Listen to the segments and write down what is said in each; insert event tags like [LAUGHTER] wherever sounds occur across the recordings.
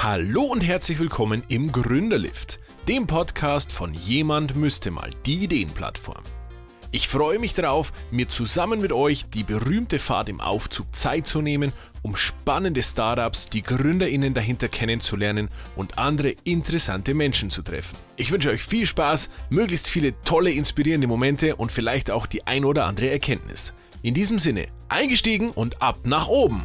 Hallo und herzlich willkommen im Gründerlift, dem Podcast von Jemand müsste mal die Ideenplattform. Ich freue mich darauf, mir zusammen mit euch die berühmte Fahrt im Aufzug Zeit zu nehmen, um spannende Startups, die Gründerinnen dahinter kennenzulernen und andere interessante Menschen zu treffen. Ich wünsche euch viel Spaß, möglichst viele tolle, inspirierende Momente und vielleicht auch die ein oder andere Erkenntnis. In diesem Sinne, eingestiegen und ab nach oben!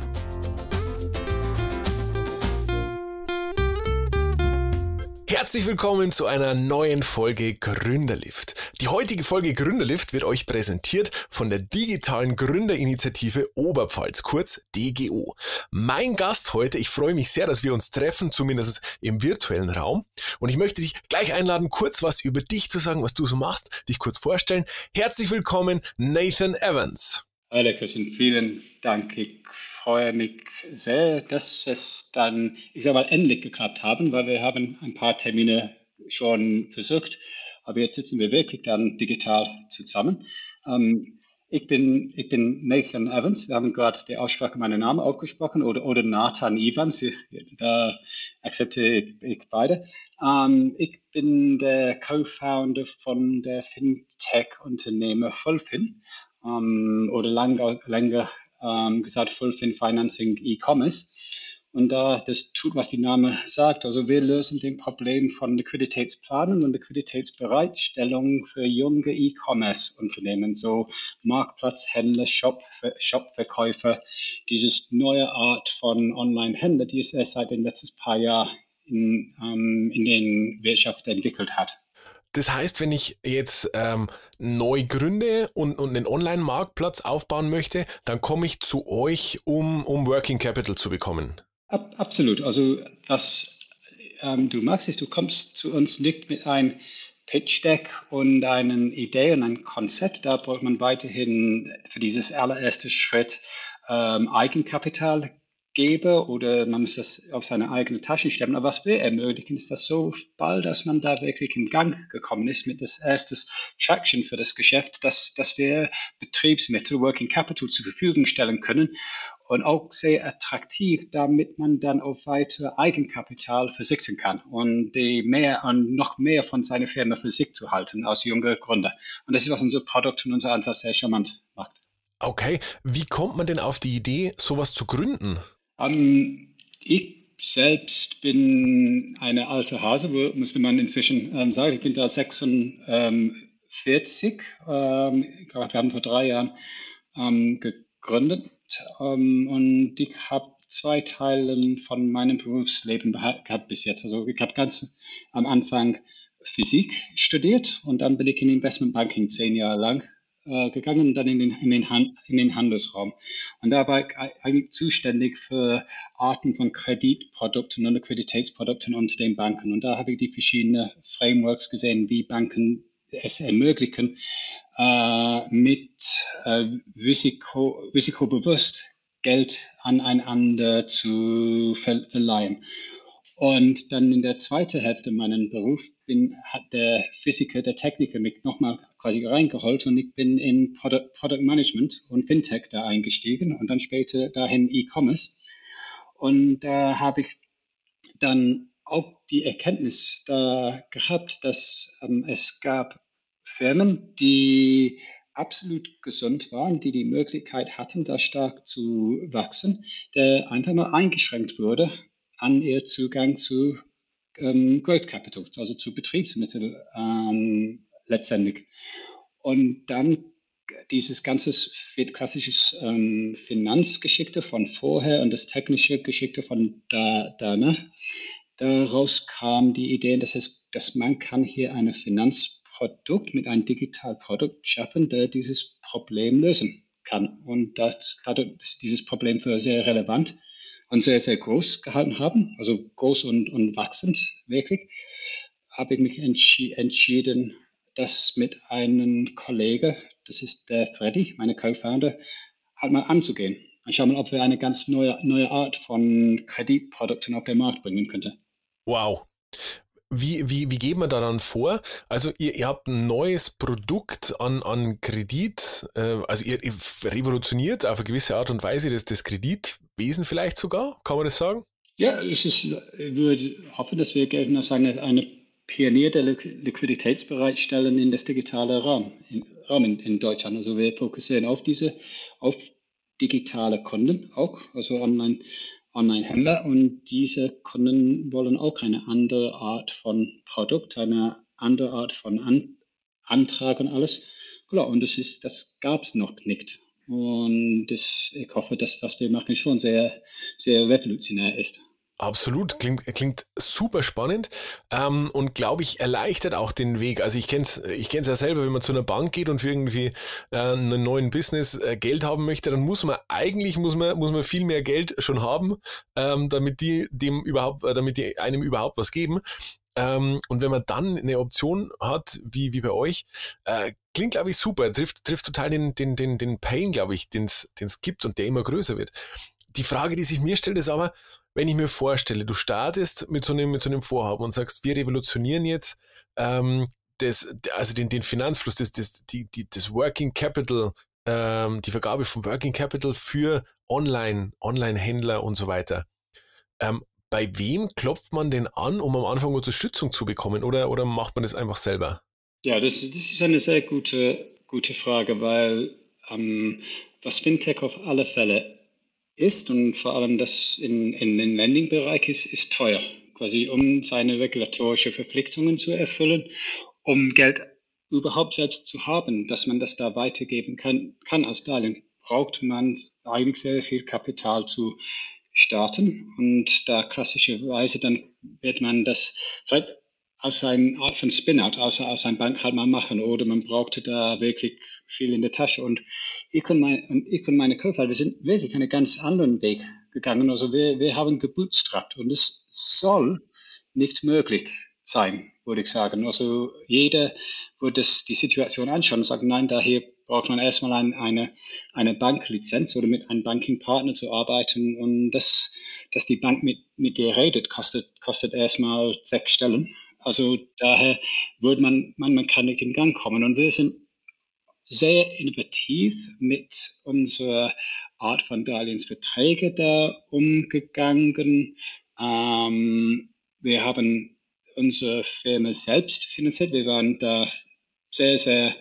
Herzlich willkommen zu einer neuen Folge Gründerlift. Die heutige Folge Gründerlift wird euch präsentiert von der digitalen Gründerinitiative Oberpfalz, kurz DGO. Mein Gast heute, ich freue mich sehr, dass wir uns treffen, zumindest im virtuellen Raum. Und ich möchte dich gleich einladen, kurz was über dich zu sagen, was du so machst, dich kurz vorstellen. Herzlich willkommen, Nathan Evans. Hallo Christian, vielen Dank. Ich freue mich sehr, dass es dann, ich sage mal, endlich geklappt haben, weil wir haben ein paar Termine schon versucht, aber jetzt sitzen wir wirklich dann digital zusammen. Ähm, ich bin, ich bin Nathan Evans. Wir haben gerade die Aussprache meiner Namen aufgesprochen oder, oder Nathan Evans. Da akzeptiere ich, beide. Ähm, ich bin der Co-Founder von der Fintech-Unternehmen Fulfin ähm, oder länger, länger ähm, gesagt Fulfin Financing E-Commerce. Und da das tut, was die Name sagt. Also wir lösen den Problem von Liquiditätsplanung und Liquiditätsbereitstellung für junge E-Commerce-Unternehmen, so Marktplatzhändler, Shop, Shopverkäufer, dieses neue Art von Online-Händler, die es erst seit den letzten paar Jahren in, ähm, in den Wirtschaft entwickelt hat. Das heißt, wenn ich jetzt ähm, neu gründe und, und einen Online-Marktplatz aufbauen möchte, dann komme ich zu euch, um, um Working Capital zu bekommen. Ab, absolut. Also was ähm, du machst, ist, du kommst zu uns nicht mit einem Pitch Deck und einer Idee und einem Konzept. Da braucht man weiterhin für dieses allererste Schritt ähm, Eigenkapital gebe oder man muss das auf seine eigene Tasche stemmen. Aber was wir ermöglichen, ist, dass so bald, dass man da wirklich in Gang gekommen ist mit das erste Traction für das Geschäft, dass, dass wir Betriebsmittel, Working Capital zur Verfügung stellen können und auch sehr attraktiv, damit man dann auf weitere Eigenkapital versichern kann und die mehr und noch mehr von seiner Firma für sich zu halten als junge Gründer. Und das ist, was unser Produkt und unser Ansatz sehr charmant macht. Okay, wie kommt man denn auf die Idee, sowas zu gründen? Ähm, ich selbst bin eine alte Hase, müsste man inzwischen ähm, sagen. Ich bin da 46. Ähm, wir haben vor drei Jahren ähm, gegründet ähm, und ich habe zwei Teile von meinem Berufsleben gehabt bis jetzt. Also ich habe ganz am Anfang Physik studiert und dann bin ich in Investmentbanking zehn Jahre lang äh, gegangen und dann in den, in, den in den Handelsraum. Und da war ich eigentlich zuständig für Arten von Kreditprodukten und Liquiditätsprodukten unter den Banken. Und da habe ich die verschiedenen Frameworks gesehen, wie Banken es ermöglichen, äh, mit äh, Risiko, risikobewusst Geld aneinander zu verleihen. Und dann in der zweiten Hälfte meinen Beruf bin, hat der Physiker, der Techniker mich nochmal quasi reingeholt und ich bin in Product, Product Management und Fintech da eingestiegen und dann später dahin E-Commerce. Und da habe ich dann auch die Erkenntnis da gehabt, dass ähm, es gab Firmen, die absolut gesund waren, die die Möglichkeit hatten, da stark zu wachsen, der einfach mal eingeschränkt wurde an ihr Zugang zu ähm, Growth Capital, also zu Betriebsmitteln ähm, letztendlich. Und dann dieses ganze klassische ähm, Finanzgeschickte von vorher und das technische Geschickte von da, da ne? daraus kam die Idee, dass, es, dass man kann hier ein Finanzprodukt mit einem Digitalprodukt schaffen, der dieses Problem lösen kann. Und das, dadurch ist dieses Problem für sehr relevant und sehr, sehr groß gehalten haben, also groß und, und wachsend wirklich, habe ich mich entschi entschieden, das mit einem Kollege, das ist der Freddy, meine Co-Founder, halt mal anzugehen. Und schauen mal, ob wir eine ganz neue, neue Art von Kreditprodukten auf den Markt bringen könnte. Wow. Wie, wie, wie geht man da dann vor? Also ihr, ihr habt ein neues Produkt an, an Kredit, äh, also ihr, ihr, revolutioniert auf eine gewisse Art und Weise das, das Kreditwesen vielleicht sogar, kann man das sagen? Ja, es ist, ich würde hoffen, dass wir eine, eine Pionier der Liquiditätsbereitstellung in das digitale Raum, in, in, Deutschland. Also wir fokussieren auf diese, auf digitale Kunden auch, also online, Online-Händler und diese Kunden wollen auch eine andere Art von Produkt, eine andere Art von An Antrag und alles. Genau, und das ist, das gab es noch nicht. Und das, ich hoffe, dass was wir machen schon sehr, sehr revolutionär ist. Absolut, klingt, klingt super spannend ähm, und glaube ich erleichtert auch den Weg. Also ich kenne es ich kenn's ja selber, wenn man zu einer Bank geht und für irgendwie äh, einen neuen Business äh, Geld haben möchte, dann muss man eigentlich muss man, muss man viel mehr Geld schon haben, ähm, damit die dem überhaupt, äh, damit die einem überhaupt was geben. Ähm, und wenn man dann eine Option hat, wie, wie bei euch, äh, klingt, glaube ich, super. Trifft, trifft total den, den, den, den Pain, glaube ich, den es gibt und der immer größer wird. Die Frage, die sich mir stellt, ist aber, wenn ich mir vorstelle, du startest mit so einem, mit so einem Vorhaben und sagst, wir revolutionieren jetzt ähm, das, also den, den Finanzfluss, das, das, die, die, das Working Capital, ähm, die Vergabe von Working Capital für Online, Online-Händler und so weiter. Ähm, bei wem klopft man denn an, um am Anfang Unterstützung zu bekommen oder, oder macht man das einfach selber? Ja, das, das ist eine sehr gute, gute Frage, weil ähm, was Fintech auf alle Fälle ist und vor allem das in, in den Lending-Bereich ist, ist teuer, quasi um seine regulatorische Verpflichtungen zu erfüllen, um Geld überhaupt selbst zu haben, dass man das da weitergeben kann, kann. Als Darlehen, braucht man eigentlich sehr viel Kapital zu starten. Und da klassischerweise dann wird man das vielleicht als eine Art von Spin-out, außer aus einer Bank halt mal machen. Oder man brauchte da wirklich viel in der Tasche. Und ich und, mein, ich und meine Co-Founder, wir sind wirklich einen ganz anderen Weg gegangen. Also wir, wir haben gebootstrapped und es soll nicht möglich sein, würde ich sagen. Also jeder würde das, die Situation anschauen und sagen, nein, daher braucht man erstmal ein, eine, eine Banklizenz oder mit einem Bankingpartner zu arbeiten und das, dass die Bank mit, mit dir redet, kostet, kostet erstmal sechs Stellen. Also daher würde man, man, man kann nicht in Gang kommen. Und wir sind sehr innovativ mit unserer Art von Darlehensverträge da umgegangen. Ähm, wir haben unsere Firma selbst finanziert. Wir waren da sehr, sehr,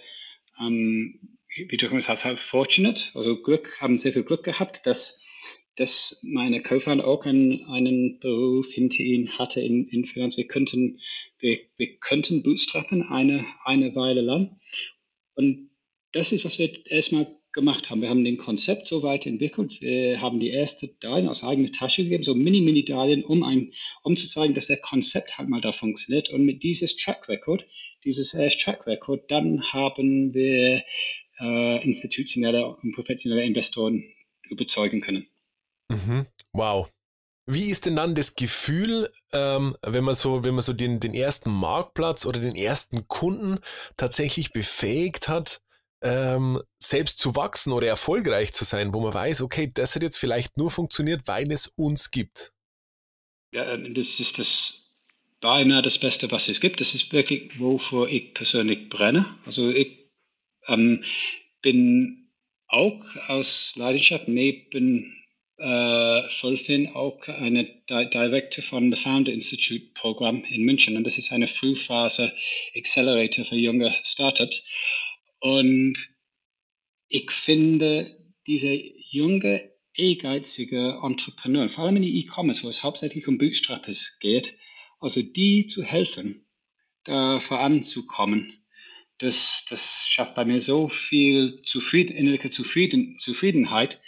ähm, wie du gesagt hast, fortunate, also Glück, haben sehr viel Glück gehabt, dass dass meine Co-Founder auch einen, einen Beruf hinter ihnen hatte in, in Finanz. Wir könnten, wir, wir könnten bootstrappen eine, eine Weile lang. Und das ist, was wir erstmal gemacht haben. Wir haben den Konzept so weit entwickelt. Wir haben die erste Darlehen aus eigener Tasche gegeben, so Mini-Mini-Darlehen, um, um zu zeigen, dass der Konzept halt mal da funktioniert. Und mit dieses Track Record, dieses erste Track Record, dann haben wir äh, institutionelle und professionelle Investoren überzeugen können. Mhm. Wow. Wie ist denn dann das Gefühl, ähm, wenn man so, wenn man so den, den ersten Marktplatz oder den ersten Kunden tatsächlich befähigt hat, ähm, selbst zu wachsen oder erfolgreich zu sein, wo man weiß, okay, das hat jetzt vielleicht nur funktioniert, weil es uns gibt? Ja, das ist das beinahe das Beste, was es gibt. Das ist wirklich, wofür ich persönlich brenne. Also ich ähm, bin auch aus Leidenschaft neben äh, Solfin auch eine Di Director von the Founder Institute Programm in München. Und das ist eine Frühphase Accelerator für junge Startups. Und ich finde, diese junge, ehrgeizige Entrepreneur, vor allem in die E-Commerce, wo es hauptsächlich um Bootstrappers geht, also die zu helfen, da voranzukommen, das, das schafft bei mir so viel Zufrieden, innerliche Zufrieden, Zufriedenheit.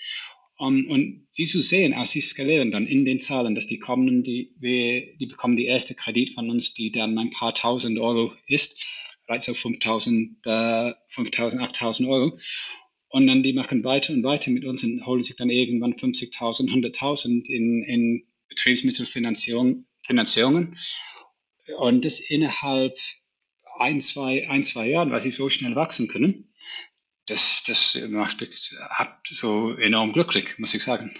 Um, und sie zu sehen, als sie skalieren dann in den Zahlen, dass die kommen, die, wir, die bekommen die erste Kredit von uns, die dann ein paar tausend Euro ist, vielleicht so 5000, äh, 5000, 8000 Euro. Und dann die machen weiter und weiter mit uns und holen sich dann irgendwann 50.000, 100.000 in, in Betriebsmittelfinanzierungen. Und das innerhalb ein, zwei, ein, zwei Jahren, weil sie so schnell wachsen können das, das macht mich so enorm glücklich, muss ich sagen.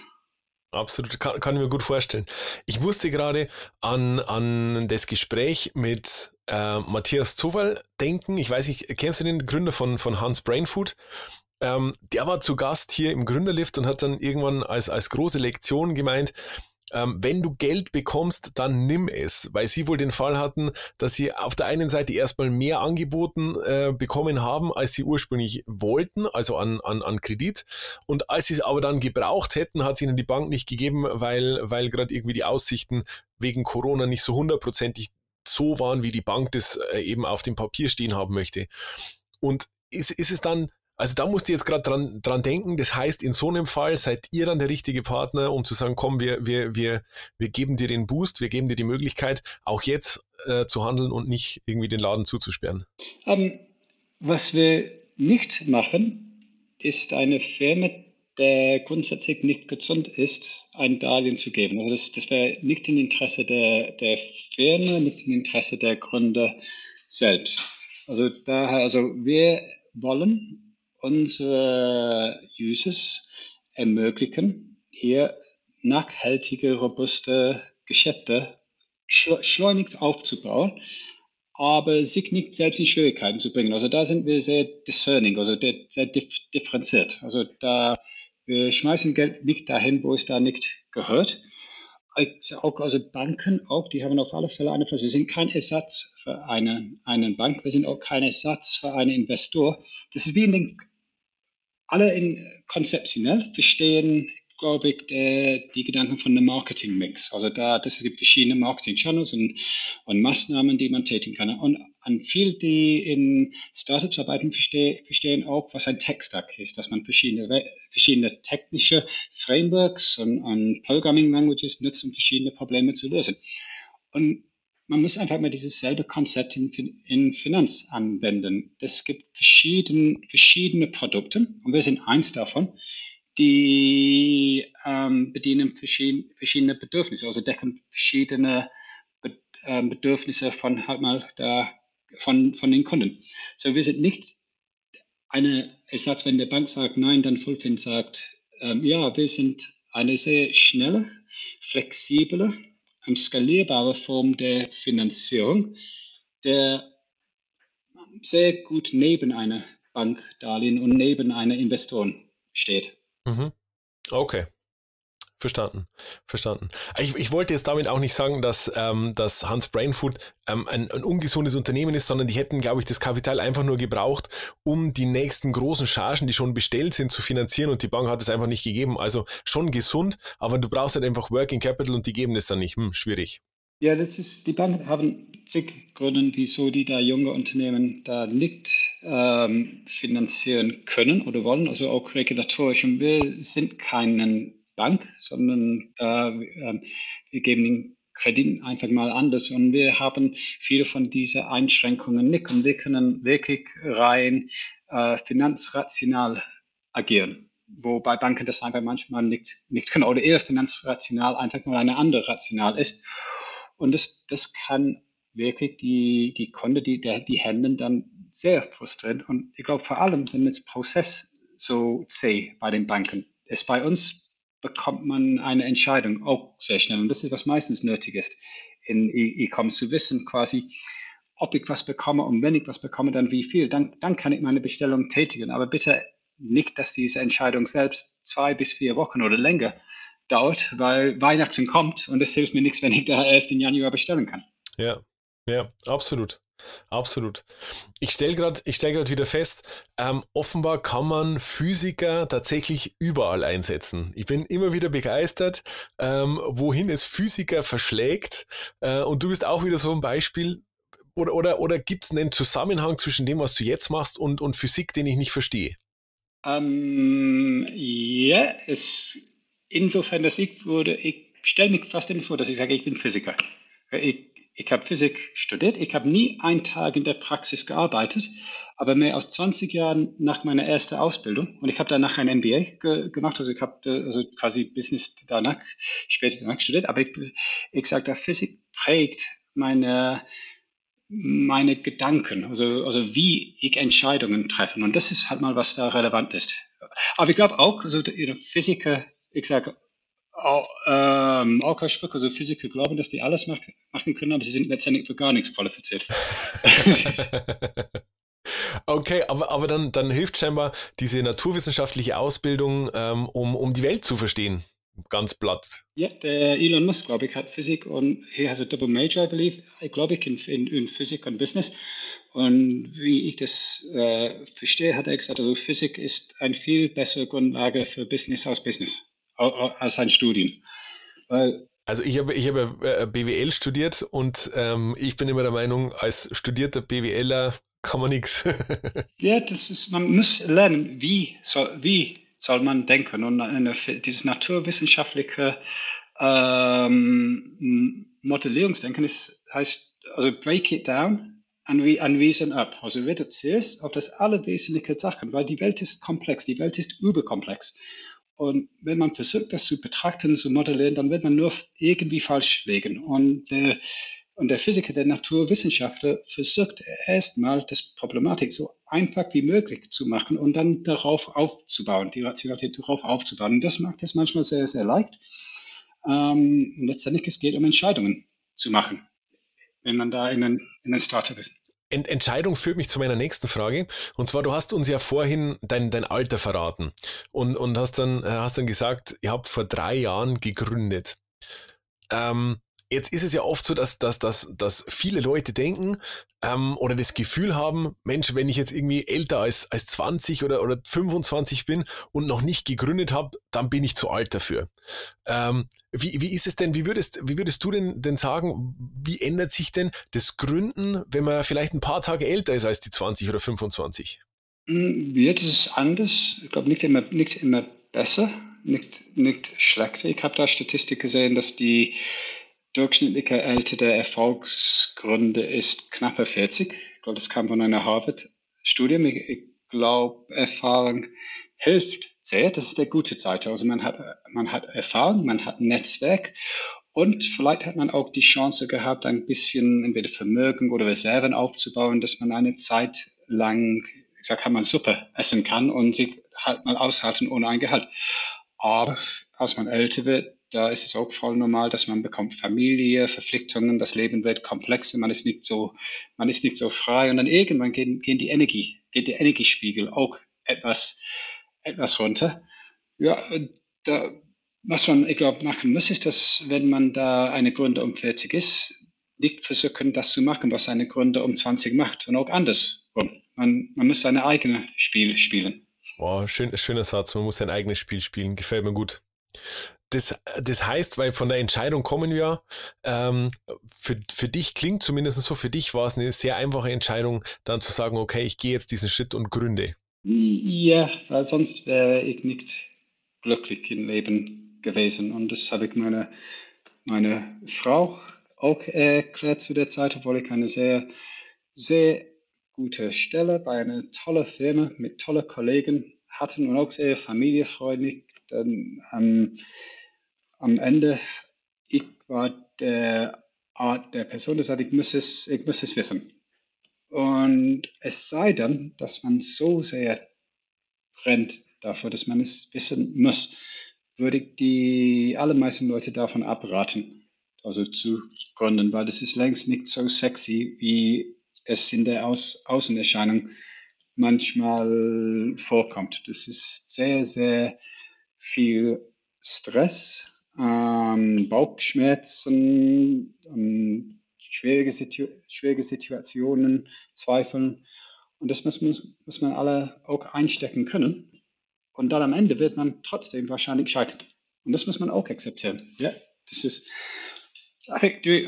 Absolut, kann, kann ich mir gut vorstellen. Ich musste gerade an, an das Gespräch mit äh, Matthias Zufall denken. Ich weiß nicht, kennst du den Gründer von, von Hans Brainfood? Ähm, der war zu Gast hier im Gründerlift und hat dann irgendwann als, als große Lektion gemeint, ähm, wenn du Geld bekommst, dann nimm es, weil sie wohl den Fall hatten, dass sie auf der einen Seite erstmal mehr angeboten äh, bekommen haben, als sie ursprünglich wollten, also an, an, an Kredit. Und als sie es aber dann gebraucht hätten, hat sie ihnen die Bank nicht gegeben, weil, weil gerade irgendwie die Aussichten wegen Corona nicht so hundertprozentig so waren, wie die Bank das äh, eben auf dem Papier stehen haben möchte. Und ist, ist es dann also da musst du jetzt gerade dran, dran denken. Das heißt, in so einem Fall seid ihr dann der richtige Partner, um zu sagen, komm, wir, wir, wir, wir geben dir den Boost, wir geben dir die Möglichkeit, auch jetzt äh, zu handeln und nicht irgendwie den Laden zuzusperren. Um, ähm, was wir nicht machen, ist eine Firma, der grundsätzlich nicht gesund ist, ein Darlehen zu geben. Also das, das wäre nicht im Interesse der, der Firma, nicht im Interesse der Gründer selbst. Also daher, also wir wollen unsere Users ermöglichen, hier nachhaltige, robuste Geschäfte schleunigst aufzubauen, aber sich nicht selbst in Schwierigkeiten zu bringen. Also da sind wir sehr discerning, also sehr differenziert. Also da wir schmeißen Geld nicht dahin, wo es da nicht gehört. Auch, also Banken auch, die haben auf alle Fälle eine Platz. Wir sind kein Ersatz für eine, einen Bank, wir sind auch kein Ersatz für einen Investor. Das ist wie in den alle in konzeptionell verstehen, glaube ich, der, die Gedanken von einem Marketing-Mix. Also da, das gibt verschiedene Marketing-Channels und, und Maßnahmen, die man tätigen kann. Und an viel, die in Startups arbeiten, verstehen, verstehen auch, was ein Tech-Stack ist, dass man verschiedene, verschiedene technische Frameworks und, und Programming-Languages nutzt, um verschiedene Probleme zu lösen. Und man muss einfach mal dieses selbe Konzept in, in Finanz anwenden. Es gibt verschieden, verschiedene Produkte und wir sind eins davon, die ähm, bedienen verschiedene, verschiedene Bedürfnisse, also decken verschiedene Be äh, Bedürfnisse von halt mal da, von, von den Kunden. So wir sind nicht eine Ersatz, wenn der Bank sagt nein, dann Fulfin sagt ähm, ja, wir sind eine sehr schnelle, flexible eine skalierbare Form der Finanzierung, der sehr gut neben einer Bankdarlehen und neben einer Investoren steht. Mhm. Okay. Verstanden, verstanden. Ich, ich, wollte jetzt damit auch nicht sagen, dass, ähm, dass Hans Brainfood ähm, ein, ein, ungesundes Unternehmen ist, sondern die hätten, glaube ich, das Kapital einfach nur gebraucht, um die nächsten großen Chargen, die schon bestellt sind, zu finanzieren und die Bank hat es einfach nicht gegeben. Also schon gesund, aber du brauchst halt einfach Working Capital und die geben das dann nicht. Hm, schwierig. Ja, das ist, die Banken haben zig Gründe, wieso die da junge Unternehmen da nicht ähm, finanzieren können oder wollen, also auch regulatorisch. Und wir sind keinen Bank, sondern äh, wir geben den Kredit einfach mal anders. Und wir haben viele von diesen Einschränkungen nicht. Und wir können wirklich rein äh, finanzrational agieren. Wobei Banken das einfach manchmal nicht, nicht können oder eher finanzrational einfach mal eine andere rational ist. Und das, das kann wirklich die, die Kunde, die, der, die Händler dann sehr frustrieren. Und ich glaube vor allem, wenn das Prozess so zäh bei den Banken ist, bei uns bekommt man eine Entscheidung auch sehr schnell. Und das ist, was meistens nötig ist in E-Commerce, zu wissen quasi, ob ich was bekomme und wenn ich was bekomme, dann wie viel. Dann, dann kann ich meine Bestellung tätigen. Aber bitte nicht, dass diese Entscheidung selbst zwei bis vier Wochen oder länger dauert, weil Weihnachten kommt und es hilft mir nichts, wenn ich da erst im Januar bestellen kann. Ja, ja, absolut. Absolut. Ich stelle gerade stell wieder fest, ähm, offenbar kann man Physiker tatsächlich überall einsetzen. Ich bin immer wieder begeistert, ähm, wohin es Physiker verschlägt. Äh, und du bist auch wieder so ein Beispiel. Oder, oder, oder gibt es einen Zusammenhang zwischen dem, was du jetzt machst und, und Physik, den ich nicht verstehe? Ähm, ja, es, insofern, dass ich würde, ich stelle mich fast vor, dass ich sage, ich bin Physiker. Ich ich habe Physik studiert, ich habe nie einen Tag in der Praxis gearbeitet, aber mehr als 20 Jahren nach meiner ersten Ausbildung. Und ich habe danach ein MBA ge gemacht, also ich habe äh, also quasi Business danach, später danach studiert, aber ich, ich sage, Physik prägt meine, meine Gedanken, also, also wie ich Entscheidungen treffe. Und das ist halt mal, was da relevant ist. Aber ich glaube auch, also Physiker, ich sage, auch, ähm, auch kein Stück, also Physiker glauben, dass die alles machen, machen können, aber sie sind letztendlich für gar nichts qualifiziert. [LAUGHS] Okay, aber, aber dann, dann hilft scheinbar diese naturwissenschaftliche Ausbildung, ähm, um, um die Welt zu verstehen. ganz platt. Ja, der Elon Musk, glaube ich, hat Physik und he has a double major, I believe, ich glaube ich, in, in, in Physik und Business. Und wie ich das äh, verstehe, hat er gesagt, also Physik ist eine viel bessere Grundlage für Business als Business, als ein Studium. Weil also ich habe ich habe äh, BWL studiert und ähm, ich bin immer der Meinung, als studierter BWLer kann man nichts. [LAUGHS] ja, das ist, man muss lernen, wie soll, wie soll man denken. Und eine, dieses naturwissenschaftliche ähm, Modellierungsdenken ist, heißt, also break it down and, re, and reason up. Also reduziere es auf das allerwesentliche Sachen, weil die Welt ist komplex, die Welt ist überkomplex. Und wenn man versucht, das zu betrachten, zu modellieren, dann wird man nur irgendwie falsch liegen. Und äh, und der Physiker, der Naturwissenschaftler versucht erstmal das Problematik so einfach wie möglich zu machen und dann darauf aufzubauen, die Rationalität darauf aufzubauen. Und das macht es manchmal sehr, sehr leicht. Ähm, und letztendlich es geht um Entscheidungen zu machen, wenn man da in einen, in einen Startup ist. Ent Entscheidung führt mich zu meiner nächsten Frage. Und zwar, du hast uns ja vorhin dein, dein Alter verraten und, und hast, dann, hast dann gesagt, ihr habt vor drei Jahren gegründet. Ähm, Jetzt ist es ja oft so, dass, dass, dass, dass viele Leute denken ähm, oder das Gefühl haben, Mensch, wenn ich jetzt irgendwie älter als, als 20 oder, oder 25 bin und noch nicht gegründet habe, dann bin ich zu alt dafür. Ähm, wie, wie ist es denn, wie würdest, wie würdest du denn, denn sagen, wie ändert sich denn das Gründen, wenn man vielleicht ein paar Tage älter ist als die 20 oder 25? Jetzt ist es anders. Ich glaube, nicht immer, nicht immer besser, nicht, nicht schlechter. Ich habe da Statistik gesehen, dass die durchschnittliche Alter der Erfolgsgründe ist knappe 40. Ich glaube, das kam von einer Harvard-Studie. Ich, ich glaube, Erfahrung hilft sehr. Das ist der gute Seite. Also man hat, man hat Erfahrung, man hat Netzwerk und vielleicht hat man auch die Chance gehabt, ein bisschen entweder Vermögen oder Reserven aufzubauen, dass man eine Zeit lang, ich sag, man Suppe essen kann und sich halt mal aushalten ohne ein Gehalt. Aber als man älter wird, da ist es auch voll normal, dass man bekommt Familie, Verpflichtungen, das Leben wird komplexer, man ist nicht so, man ist nicht so frei und dann irgendwann gehen, gehen die Energie, geht der Energiespiegel auch etwas, etwas runter. Ja, da, was man, ich glaube, machen muss, ist, dass wenn man da eine Gründer um 40 ist, nicht versuchen, das zu machen, was eine Gründer um 20 macht und auch andersrum. Man, man muss sein eigenes Spiel spielen. Wow, schön, schöner Satz. Man muss sein eigenes Spiel spielen. Gefällt mir gut das, das heißt, weil von der Entscheidung kommen wir, ähm, für, für dich klingt zumindest so, für dich war es eine sehr einfache Entscheidung, dann zu sagen, okay, ich gehe jetzt diesen Schritt und gründe. Ja, weil sonst wäre ich nicht glücklich im Leben gewesen. Und das habe ich meiner meine Frau auch erklärt zu der Zeit, obwohl ich eine sehr, sehr gute Stelle bei einer tollen Firma mit tollen Kollegen hatten und auch sehr familiefreundlich. Dann, ähm, am Ende, ich war der Art der Person, das sagt, ich muss es, ich muss es wissen. Und es sei denn, dass man so sehr brennt dafür, dass man es wissen muss, würde ich die allermeisten Leute davon abraten, also zu gründen, weil das ist längst nicht so sexy, wie es in der Aus Außenerscheinung manchmal vorkommt. Das ist sehr, sehr viel Stress ähm, Bauchschmerzen, ähm, schwierige, Situ schwierige Situationen, Zweifeln. Und das muss, muss, muss man alle auch einstecken können. Und dann am Ende wird man trotzdem wahrscheinlich scheitern. Und das muss man auch akzeptieren. Ja, das ist, I think, do it,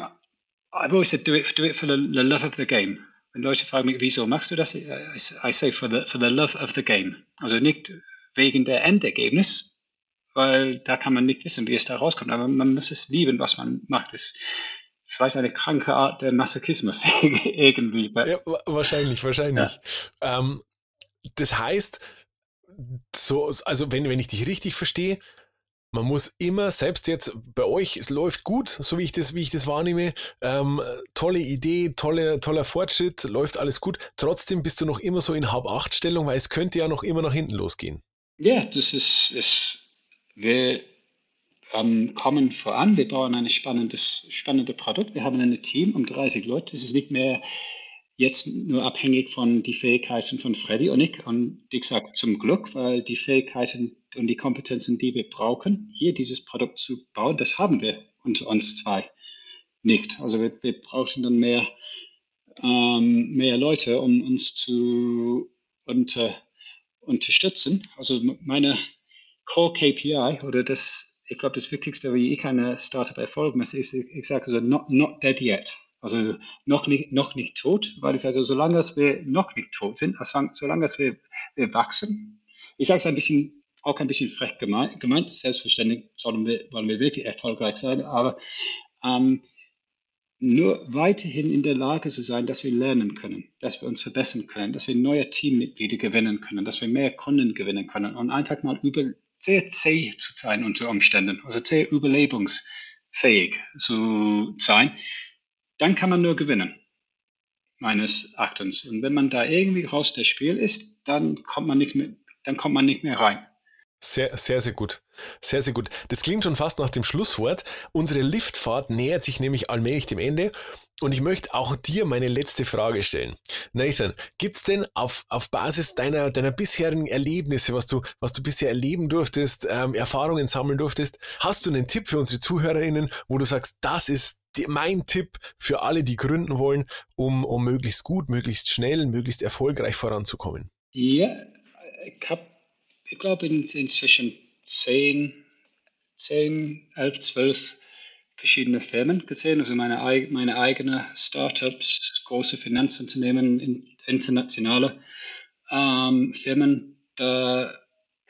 I've always said, do it, do it for the, the love of the game. Wenn Leute fragen mich, wieso machst du das? I say for the, for the love of the game. Also nicht wegen der Endergebnis, weil da kann man nicht wissen, wie es da rauskommt. Aber man muss es lieben, was man macht. Das ist vielleicht eine kranke Art der Masochismus [LAUGHS] irgendwie. Ja, wahrscheinlich, wahrscheinlich. Ja. Ähm, das heißt, so, also wenn, wenn ich dich richtig verstehe, man muss immer, selbst jetzt bei euch, es läuft gut, so wie ich das, wie ich das wahrnehme, ähm, tolle Idee, tolle, toller Fortschritt, läuft alles gut. Trotzdem bist du noch immer so in Hab-Acht-Stellung, weil es könnte ja noch immer nach hinten losgehen. Ja, das ist, ist wir ähm, kommen voran, wir bauen ein spannendes, spannendes Produkt. Wir haben ein Team um 30 Leute. Das ist nicht mehr jetzt nur abhängig von den Fähigkeiten von Freddy und ich. Und ich sage zum Glück, weil die Fähigkeiten, und die Kompetenzen, die wir brauchen, hier dieses Produkt zu bauen, das haben wir unter uns zwei nicht. Also wir, wir brauchen dann mehr, ähm, mehr Leute, um uns zu unter, unterstützen. Also meine Core KPI oder das, ich glaube, das Wichtigste, wie ich eine Startup erfolgen muss, ist, ich, sage also not, not dead yet. Also noch nicht, noch nicht tot, weil ich sage, solange wir noch nicht tot sind, also solange wir, wir wachsen, ich sage es ein bisschen, auch ein bisschen frech gemeint, gemeint selbstverständlich sollen wir, wollen wir wirklich erfolgreich sein, aber ähm, nur weiterhin in der Lage zu sein, dass wir lernen können, dass wir uns verbessern können, dass wir neue Teammitglieder gewinnen können, dass wir mehr Kunden gewinnen können und einfach mal über sehr zäh zu sein unter Umständen, also sehr überlebensfähig zu sein, dann kann man nur gewinnen, meines Erachtens. Und wenn man da irgendwie raus der Spiel ist, dann kommt man nicht mehr, dann kommt man nicht mehr rein. Sehr, sehr, sehr gut. Sehr, sehr gut. Das klingt schon fast nach dem Schlusswort. Unsere Liftfahrt nähert sich nämlich allmählich dem Ende. Und ich möchte auch dir meine letzte Frage stellen. Nathan, gibt's denn auf, auf Basis deiner, deiner bisherigen Erlebnisse, was du, was du bisher erleben durftest, ähm, Erfahrungen sammeln durftest, hast du einen Tipp für unsere ZuhörerInnen, wo du sagst, das ist die, mein Tipp für alle, die gründen wollen, um, um möglichst gut, möglichst schnell, möglichst erfolgreich voranzukommen? Ja, ich habe ich glaube, in, inzwischen zehn, zehn, elf, zwölf verschiedene Firmen gesehen, also meine, meine eigenen Startups, große Finanzunternehmen, internationale ähm, Firmen. Da,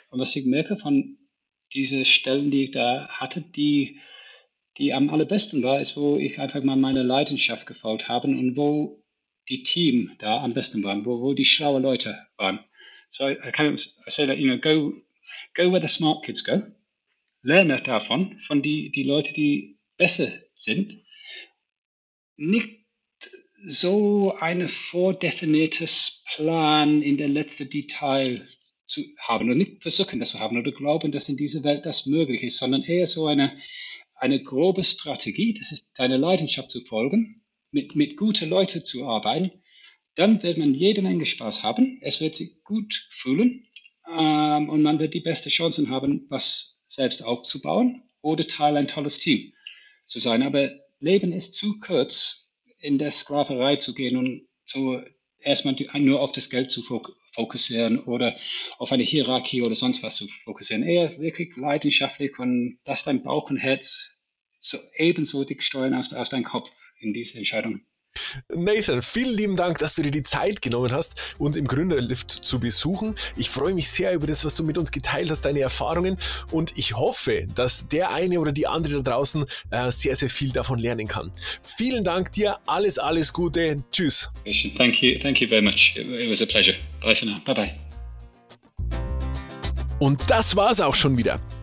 und was ich merke von diesen Stellen, die ich da hatte, die, die am allerbesten war, ist, wo ich einfach mal meine Leidenschaft gefolgt habe und wo die Team da am besten waren, wo, wo die schlauen Leute waren. So I, I kind of say that, you know, go, go where the smart kids go. Lerne davon, von die, die Leute, die besser sind. Nicht so ein vordefiniertes Plan in der letzten Detail zu haben und nicht versuchen, das zu haben oder glauben, dass in dieser Welt das möglich ist, sondern eher so eine, eine grobe Strategie, das ist deine Leidenschaft zu folgen, mit, mit guten Leuten zu arbeiten dann wird man jede Menge Spaß haben, es wird sich gut fühlen ähm, und man wird die beste Chancen haben, was selbst aufzubauen oder Teil ein tolles Team zu sein. Aber Leben ist zu kurz, in der Sklaverei zu gehen und so erstmal nur auf das Geld zu fokussieren oder auf eine Hierarchie oder sonst was zu fokussieren. Eher wirklich leidenschaftlich und dass dein Bauch und Herz so ebenso dick steuern aus, aus deinem Kopf in diese Entscheidung. Nathan, vielen lieben Dank, dass du dir die Zeit genommen hast, uns im Gründerlift zu besuchen. Ich freue mich sehr über das, was du mit uns geteilt hast, deine Erfahrungen und ich hoffe, dass der eine oder die andere da draußen äh, sehr, sehr viel davon lernen kann. Vielen Dank dir, alles, alles Gute. Tschüss. Thank you, thank you very much. It was a pleasure. Bye for now. Bye bye. Und das war's auch schon wieder.